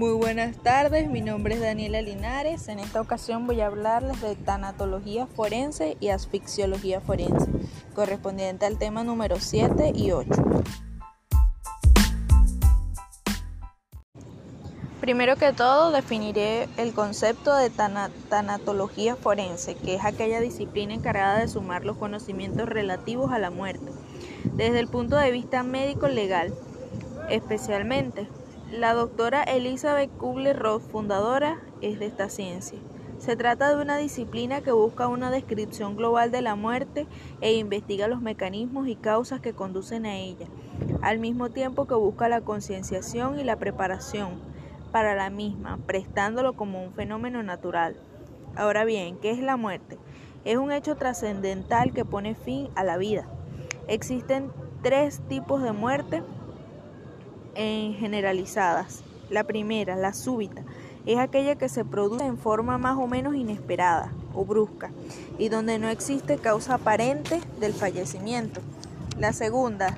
Muy buenas tardes, mi nombre es Daniela Linares. En esta ocasión voy a hablarles de tanatología forense y asfixiología forense, correspondiente al tema número 7 y 8. Primero que todo, definiré el concepto de tanatología forense, que es aquella disciplina encargada de sumar los conocimientos relativos a la muerte, desde el punto de vista médico-legal, especialmente. La doctora Elizabeth Kubler-Ross, fundadora, es de esta ciencia. Se trata de una disciplina que busca una descripción global de la muerte e investiga los mecanismos y causas que conducen a ella, al mismo tiempo que busca la concienciación y la preparación para la misma, prestándolo como un fenómeno natural. Ahora bien, ¿qué es la muerte? Es un hecho trascendental que pone fin a la vida. Existen tres tipos de muerte en generalizadas. La primera, la súbita, es aquella que se produce en forma más o menos inesperada o brusca y donde no existe causa aparente del fallecimiento. La segunda,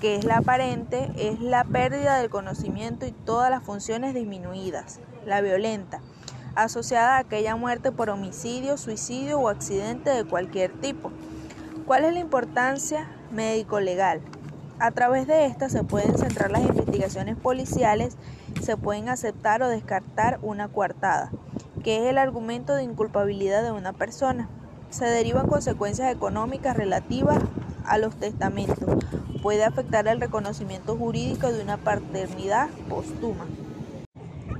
que es la aparente, es la pérdida del conocimiento y todas las funciones disminuidas. La violenta, asociada a aquella muerte por homicidio, suicidio o accidente de cualquier tipo. ¿Cuál es la importancia médico-legal? A través de esta se pueden centrar las investigaciones policiales, se pueden aceptar o descartar una coartada, que es el argumento de inculpabilidad de una persona. Se derivan consecuencias económicas relativas a los testamentos. Puede afectar el reconocimiento jurídico de una paternidad póstuma.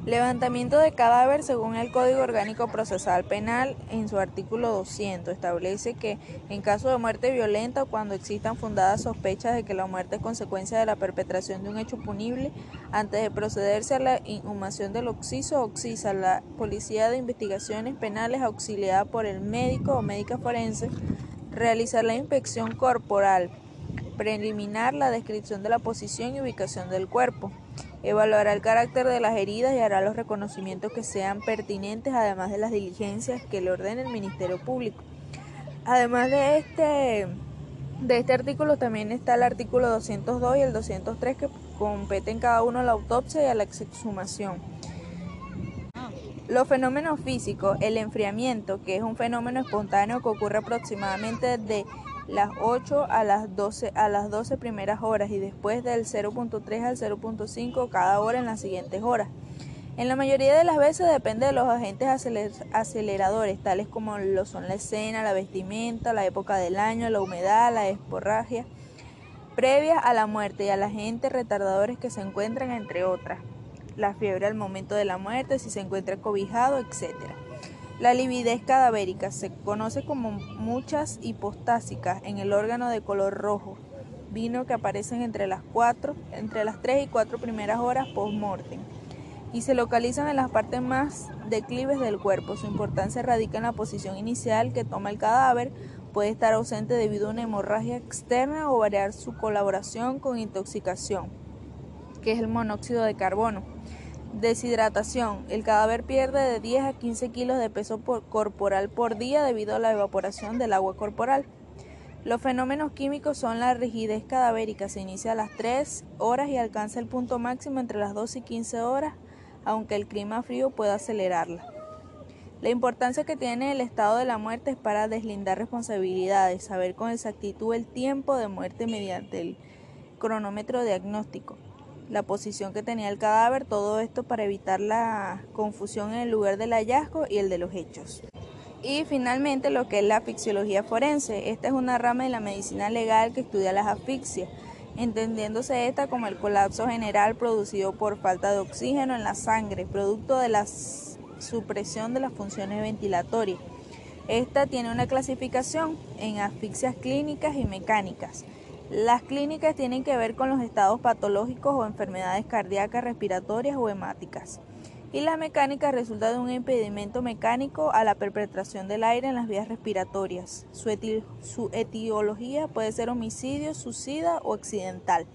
Levantamiento de cadáver según el Código Orgánico Procesal Penal en su artículo 200 establece que en caso de muerte violenta o cuando existan fundadas sospechas de que la muerte es consecuencia de la perpetración de un hecho punible, antes de procederse a la inhumación del occiso o occisa, la Policía de Investigaciones Penales auxiliada por el médico o médica forense realizar la inspección corporal preliminar, la descripción de la posición y ubicación del cuerpo Evaluará el carácter de las heridas y hará los reconocimientos que sean pertinentes, además de las diligencias que le ordene el Ministerio Público. Además de este, de este artículo también está el artículo 202 y el 203 que competen cada uno a la autopsia y a la exhumación. Los fenómenos físicos, el enfriamiento, que es un fenómeno espontáneo que ocurre aproximadamente de las 8 a las 12 a las 12 primeras horas y después del 0.3 al 0.5 cada hora en las siguientes horas. En la mayoría de las veces depende de los agentes aceleradores, tales como lo son la escena, la vestimenta, la época del año, la humedad, la esporragia, previa a la muerte y a los agentes retardadores que se encuentran entre otras. La fiebre al momento de la muerte, si se encuentra cobijado, etcétera. La lividez cadavérica se conoce como muchas hipostásicas en el órgano de color rojo, vino que aparecen entre las cuatro, entre las 3 y 4 primeras horas post-mortem y se localizan en las partes más declives del cuerpo. Su importancia radica en la posición inicial que toma el cadáver, puede estar ausente debido a una hemorragia externa o variar su colaboración con intoxicación, que es el monóxido de carbono. Deshidratación. El cadáver pierde de 10 a 15 kilos de peso corporal por día debido a la evaporación del agua corporal. Los fenómenos químicos son la rigidez cadavérica. Se inicia a las 3 horas y alcanza el punto máximo entre las 12 y 15 horas, aunque el clima frío pueda acelerarla. La importancia que tiene el estado de la muerte es para deslindar responsabilidades, saber con exactitud el tiempo de muerte mediante el cronómetro diagnóstico la posición que tenía el cadáver, todo esto para evitar la confusión en el lugar del hallazgo y el de los hechos. Y finalmente lo que es la asfixiología forense. Esta es una rama de la medicina legal que estudia las asfixias, entendiéndose esta como el colapso general producido por falta de oxígeno en la sangre, producto de la supresión de las funciones ventilatorias. Esta tiene una clasificación en asfixias clínicas y mecánicas. Las clínicas tienen que ver con los estados patológicos o enfermedades cardíacas, respiratorias o hemáticas. Y la mecánica resulta de un impedimento mecánico a la perpetración del aire en las vías respiratorias. Su, su etiología puede ser homicidio, suicida o accidental.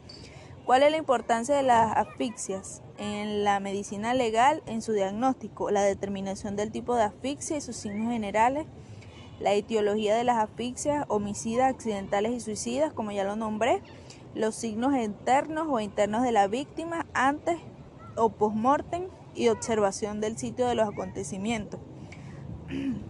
¿Cuál es la importancia de las asfixias? En la medicina legal, en su diagnóstico, la determinación del tipo de asfixia y sus signos generales, la etiología de las asfixias, homicidas, accidentales y suicidas, como ya lo nombré, los signos internos o internos de la víctima antes o post-mortem y observación del sitio de los acontecimientos.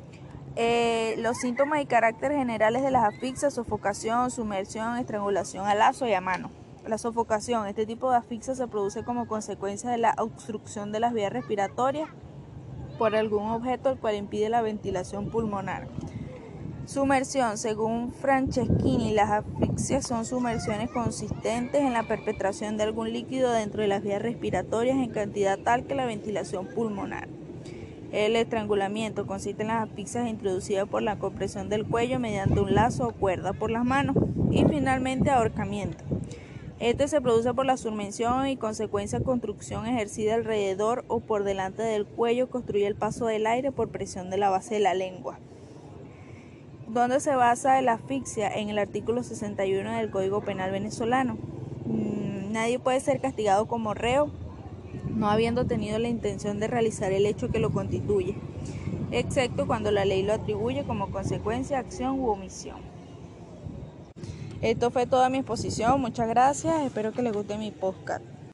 Eh, los síntomas y caracteres generales de las asfixias, sofocación, sumersión, estrangulación a lazo y a mano. La sofocación, este tipo de asfixia se produce como consecuencia de la obstrucción de las vías respiratorias por algún objeto el cual impide la ventilación pulmonar. Sumersión. Según Franceschini, las asfixias son sumersiones consistentes en la perpetración de algún líquido dentro de las vías respiratorias en cantidad tal que la ventilación pulmonar. El estrangulamiento consiste en las asfixias introducidas por la compresión del cuello mediante un lazo o cuerda por las manos. Y finalmente ahorcamiento. Este se produce por la sumersión y consecuencia construcción ejercida alrededor o por delante del cuello, construye el paso del aire por presión de la base de la lengua. ¿Dónde se basa la asfixia? En el artículo 61 del Código Penal venezolano. Mm, nadie puede ser castigado como reo no habiendo tenido la intención de realizar el hecho que lo constituye, excepto cuando la ley lo atribuye como consecuencia, acción u omisión. Esto fue toda mi exposición, muchas gracias, espero que les guste mi podcast.